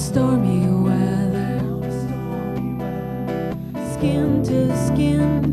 stormy weather, skin to skin.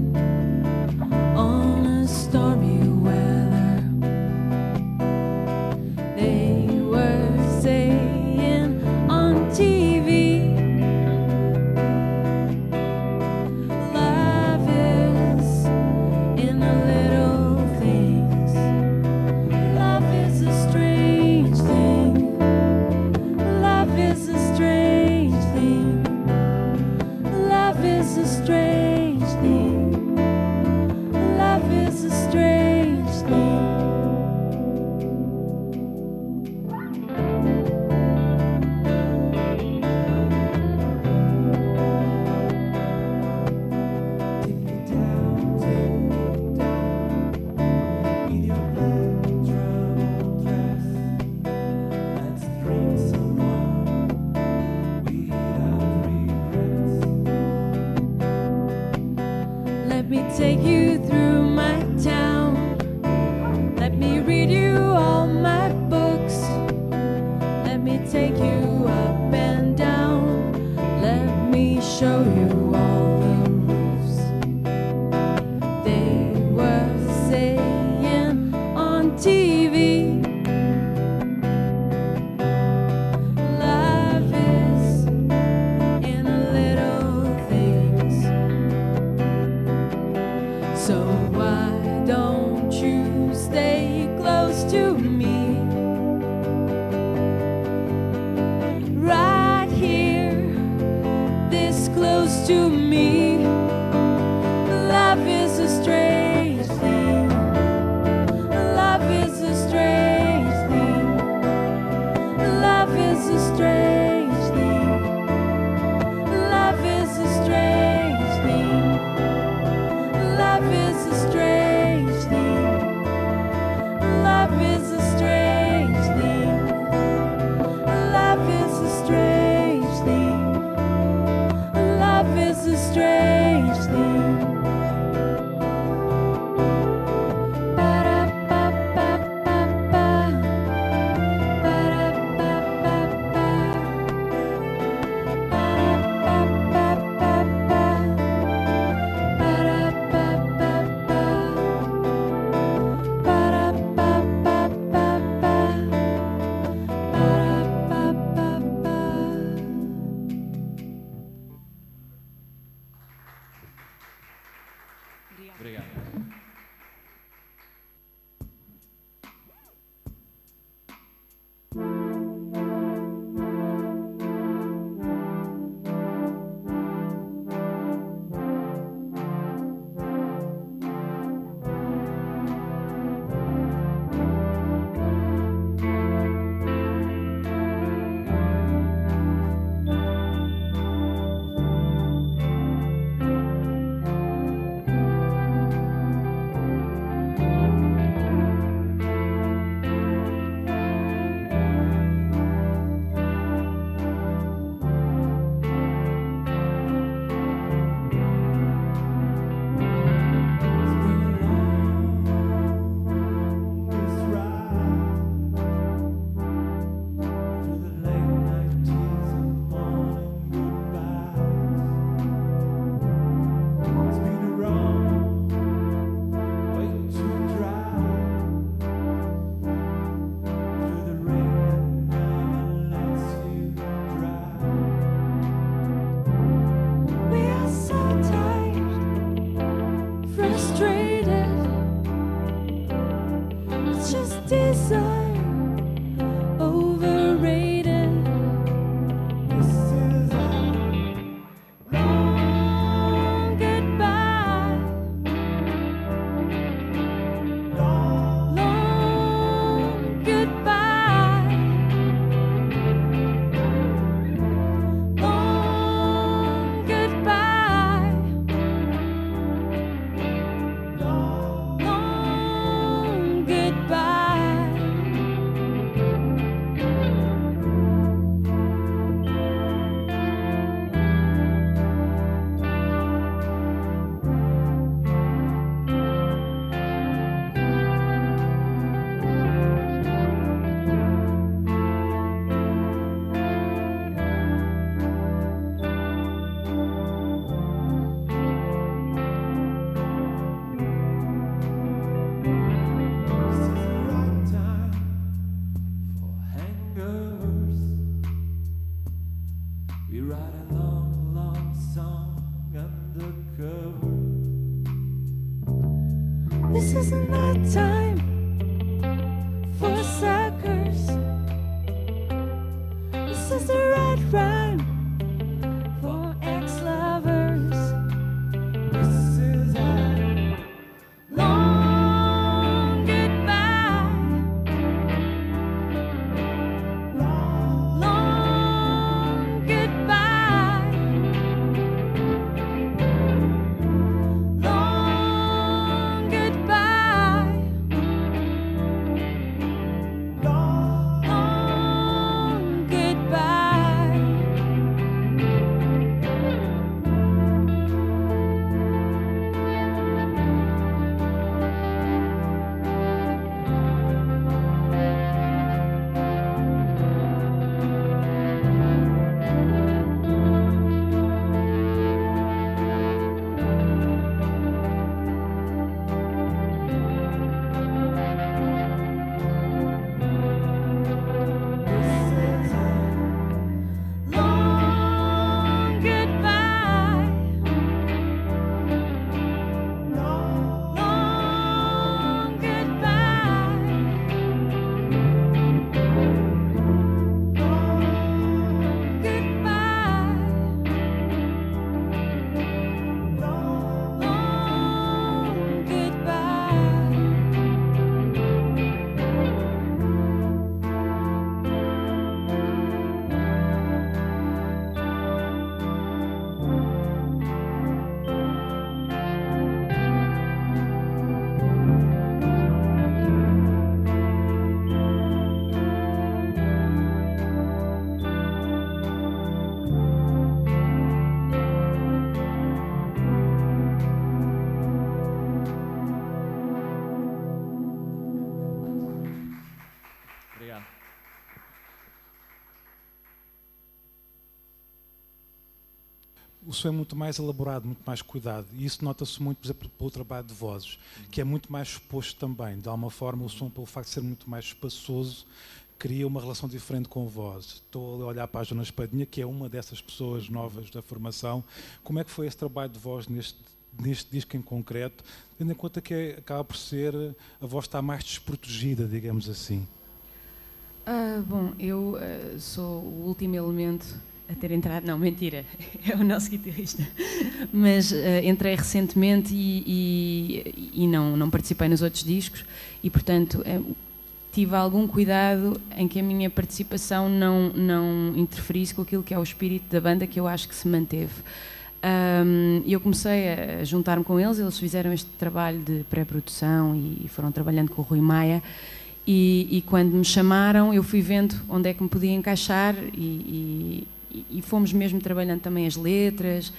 O som é muito mais elaborado, muito mais cuidado. E isso nota-se muito, por exemplo, pelo trabalho de vozes, que é muito mais exposto também. De alguma forma, o som, pelo facto de ser muito mais espaçoso, cria uma relação diferente com a voz. Estou a olhar para a Joana Espadinha, que é uma dessas pessoas novas da formação. Como é que foi esse trabalho de voz neste, neste disco em concreto, tendo em conta que é, acaba por ser a voz está mais desprotegida, digamos assim? Ah, bom, eu ah, sou o último elemento a ter entrado. Não, mentira, é o nosso guitarrista. Mas ah, entrei recentemente e, e, e não, não participei nos outros discos e, portanto, eh, tive algum cuidado em que a minha participação não, não interferisse com aquilo que é o espírito da banda que eu acho que se manteve. E eu comecei a juntar-me com eles, eles fizeram este trabalho de pré-produção e foram trabalhando com o Rui Maia. E, e, quando me chamaram, eu fui vendo onde é que me podia encaixar e, e, e, fomos mesmo trabalhando também as letras.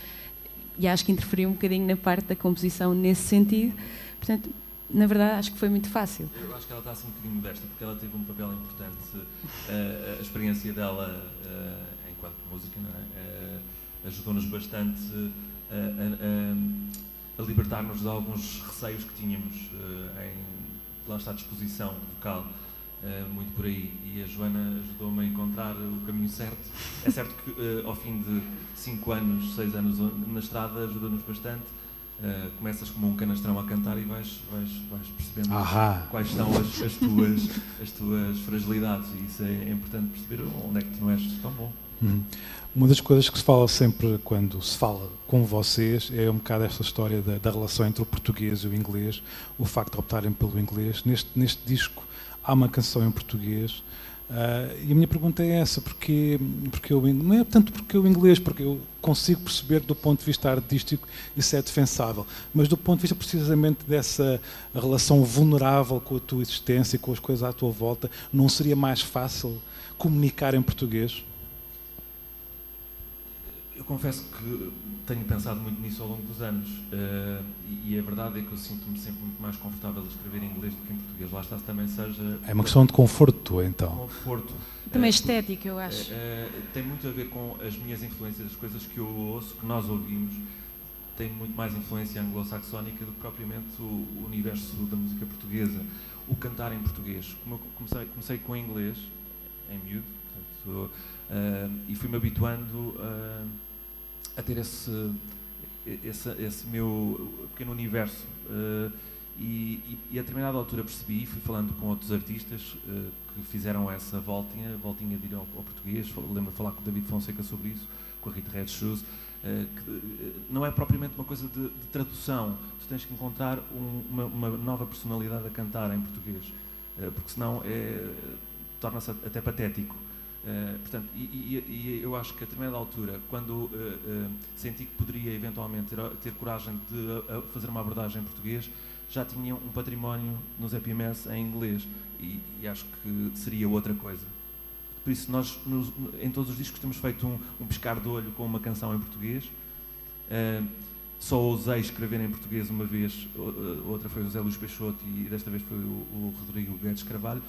E acho que interferiu um bocadinho na parte da composição nesse sentido. Portanto, na verdade, acho que foi muito fácil. Eu acho que ela está assim um bocadinho modesta, porque ela teve um papel importante. Uh, a experiência dela uh, enquanto música é? uh, ajudou-nos bastante a, a, a libertar-nos de alguns receios que tínhamos em lá está disposição vocal uh, muito por aí e a Joana ajudou-me a encontrar o caminho certo. É certo que uh, ao fim de 5 anos, 6 anos na estrada ajuda-nos bastante. Uh, começas como um canastrão a cantar e vais, vais, vais percebendo Ahá. quais são as, as, tuas, as tuas fragilidades e isso é, é importante perceber onde é que tu não és tão bom. Uhum. Uma das coisas que se fala sempre quando se fala com vocês é um bocado esta história da, da relação entre o português e o inglês, o facto de optarem pelo inglês. Neste, neste disco há uma canção em português Uh, e a minha pergunta é essa, porque, porque eu, não é tanto porque o inglês, porque eu consigo perceber do ponto de vista artístico isso é defensável, mas do ponto de vista precisamente dessa relação vulnerável com a tua existência e com as coisas à tua volta, não seria mais fácil comunicar em português? Eu confesso que tenho pensado muito nisso ao longo dos anos uh, e, a verdade é que eu sinto-me sempre muito mais confortável a escrever em inglês do que em português. Lá está se também seja. É uma questão de conforto, então. Conforto. Também uh, estética, eu acho. Uh, tem muito a ver com as minhas influências, as coisas que eu ouço, que nós ouvimos, tem muito mais influência anglo-saxónica do que propriamente o, universo da música portuguesa. O cantar em português. Como eu comecei, comecei com inglês, em miúdo, portanto, e fui-me habituando a ter esse, esse, esse meu pequeno universo. Uh, e, e, a determinada altura percebi, fui falando com outros artistas uh, que fizeram essa voltinha, voltinha de ir ao, ao português, lembro de falar com o David Fonseca sobre isso, com a Rita Red Shoes, uh, que não é propriamente uma coisa de, de tradução, tu tens que encontrar um, uma, uma, nova personalidade a cantar em português, porque senão é, torna-se até patético. Uh, portanto, e, e, e, eu acho que a determinada altura, quando uh, uh, senti que poderia eventualmente ter, ter coragem de fazer uma abordagem em português, já tinha um património nos EPMS em inglês e, e, acho que seria outra coisa. Por isso, nós nos, em todos os discos temos feito um, um pescar de olho com uma canção em português. só ousei escrever em português uma vez, outra foi o José Luís Peixoto e desta vez foi o, o Rodrigo Guedes Carvalho.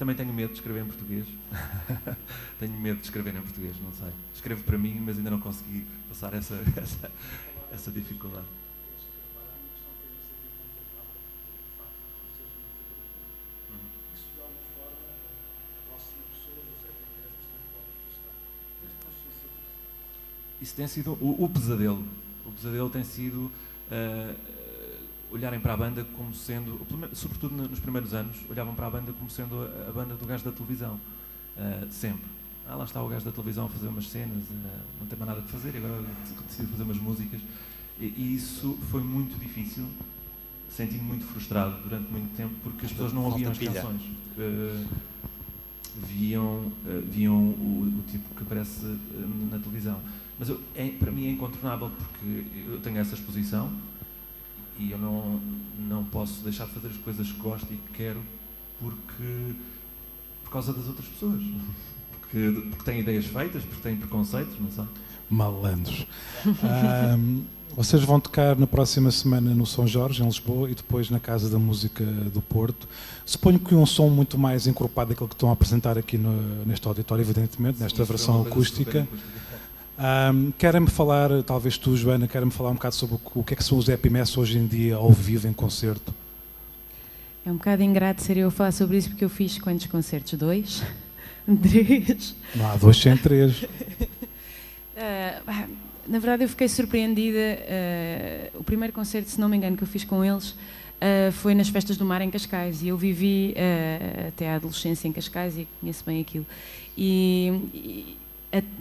Também tenho medo de escrever em português. tenho medo de escrever em português, não sei. Escrevo para mim, mas ainda não consegui passar essa, essa, essa dificuldade. Isso tem sido o, o pesadelo. O pesadelo tem sido uh, olharem para a banda como sendo, sobretudo nos primeiros anos, olhavam para a banda como sendo a, banda do gajo da televisão. Uh, sempre. Ah, lá está o gajo da televisão a fazer umas cenas, uh, não tem mais nada a fazer, agora decidiu fazer umas músicas. E, e isso foi muito difícil, senti-me muito frustrado durante muito tempo, porque as pessoas não ouviam as canções. Uh, viam, viam o, o, tipo que aparece na televisão. Mas eu, é, para mim é incontornável, porque eu tenho essa exposição, e eu não, não posso deixar de fazer as coisas que gosto e que quero porque, por causa das outras pessoas. Porque, porque têm ideias feitas, porque têm preconceitos, não sabe? Malandros. um, vocês vão tocar na próxima semana no São Jorge, em Lisboa, e depois na Casa da Música do Porto. Suponho que um som muito mais encorpado daquele que estão a apresentar aqui no, neste auditório, evidentemente, nesta Sim, versão acústica. Ahm, Querem-me falar, talvez tu, Joana, querem-me falar um bocado sobre o que- é que são os Mess hoje em dia, ao vivo, em concerto? É um bocado ingrato ser eu a falar sobre isso porque eu fiz quantos concertos? Dois? Três? Não há dois sem três. Ah, na verdade, eu fiquei surpreendida. ah, o primeiro concerto, se não me engano, que eu fiz com eles ah, foi nas Festas do Mar em Cascais. E eu vivi até a adolescência em Cascais e conheço bem aquilo. E, e,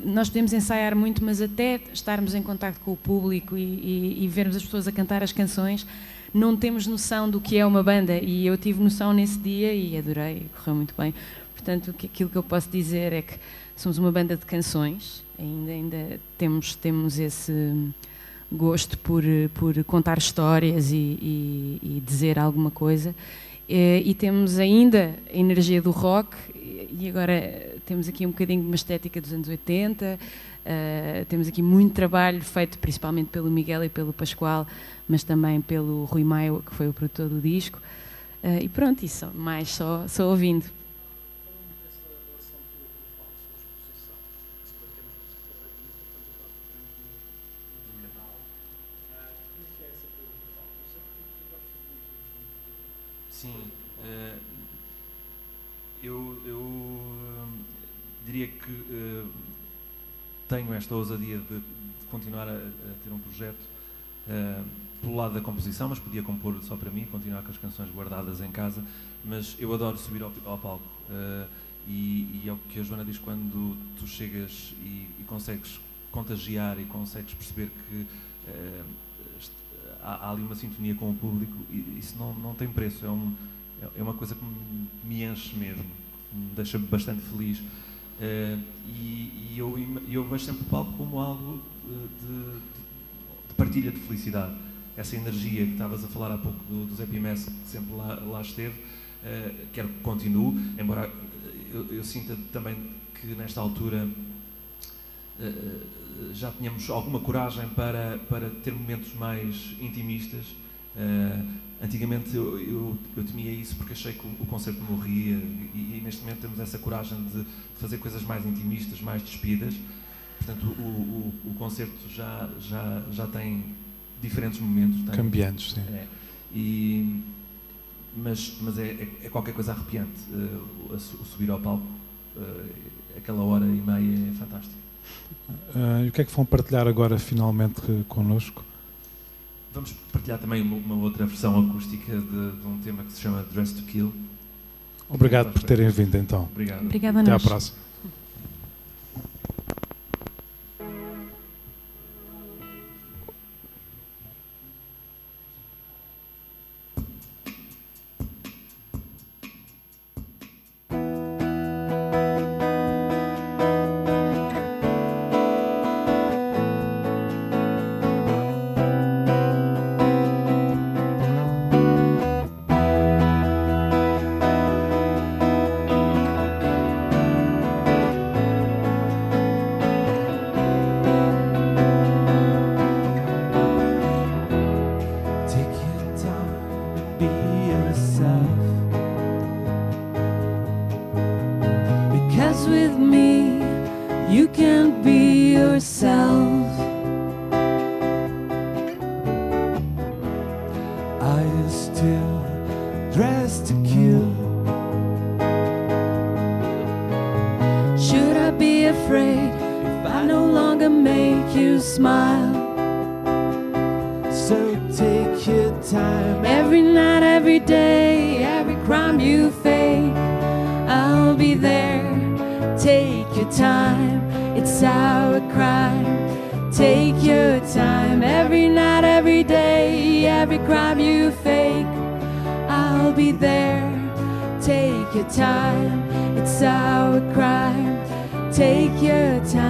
nós podemos ensaiar muito, mas até estarmos em contato com o público e, e- e vermos as pessoas a cantar as canções, não temos noção do que é uma banda. E eu tive noção nesse dia e adorei, correu muito bem. Portanto, aquilo que eu posso dizer é que somos uma banda de canções, ainda, ainda temos, temos esse gosto por, por contar histórias e, e- e dizer alguma coisa. Eh, E temos ainda a energia do rock, e agora temos aqui um bocadinho de uma estética dos anos 80. eh, temos aqui muito trabalho feito principalmente pelo Miguel e pelo Pascoal, mas também pelo Rui Maio, que foi o produtor do disco. Eh, e pronto, isso mais só, só ouvindo. Sim. eh, eu eu hum, diria que eh, tenho esta ousadia de, de continuar a, a ter um projeto eh, pelo lado da composição, mas podia compor só para mim, continuar com as canções guardadas em casa. Mas eu adoro subir ao, ao palco. eh, e, e é o que a Joana diz quando tu chegas e, e consegues contagiar e consegues perceber que há, ali uma sintonia com o público e isso não, não tem preço. É, um, é- uma coisa que me, enche mesmo, me deixa bastante feliz. Eh, e e eu, eu vejo sempre o palco como algo eh, de, de partilha de felicidade. Essa energia que estavas a falar há pouco do, do Zé Pimés, que sempre lá, lá esteve, eh, quero que continue, embora eu, eu sinta também que nesta altura eh, já tínhamos alguma coragem para, para ter momentos mais intimistas. Eh, antigamente eu, eu, eu temia isso porque achei que o, o concerto morria e, e neste momento temos essa coragem de fazer coisas mais intimistas, mais despidas. Portanto, o, o, o concerto já, já, já tem diferentes momentos. Tem, Cambiantes, sim. é. E, mas mas é, é- é qualquer coisa arrepiante. eh, o- subir ao palco, eh, aquela hora e meia é fantástico. Ah, e o que é que vão partilhar agora, finalmente, connosco? Vamos partilhar também uma, uma outra versão acústica de, de um tema que se chama Dress to Kill. Obrigado por terem vindo, então. Obrigado. Obrigada a Até à próxima. Longer make you smile? So take your time. Every night, every day, every crime you fake, I'll be there. Take your time, it's our crime. Take your time, every night, every day, every crime you fake, I'll be there. Take your time, it's our crime. Take your time.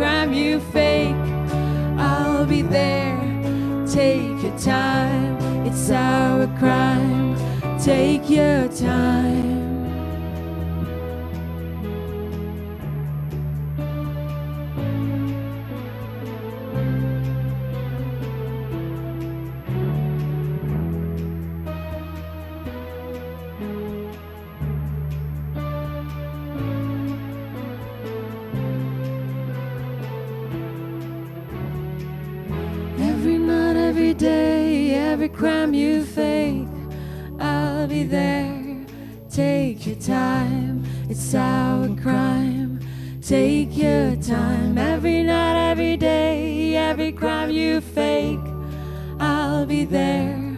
Crime you fake. I'll be there. Take your time, it's our crime. Take your time. Every day, every crime you fake, I'll be there. Take your time, it's our crime. Take your time, every night, every day, every crime you fake, I'll be there.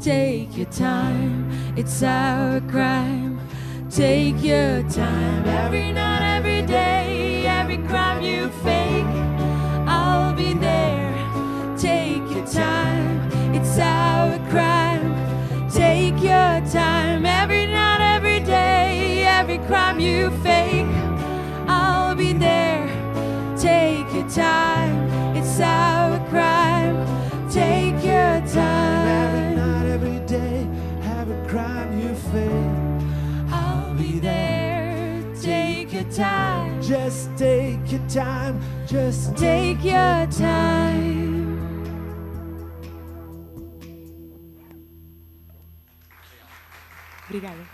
Take your time, it's our crime. Take your time, every night, every day, every crime you fake, time, it's our crime. Take your time. Every time, night, every day, have a crime you fake. I'll be there. Take your time, Just take your time, just take your time. Obrigada.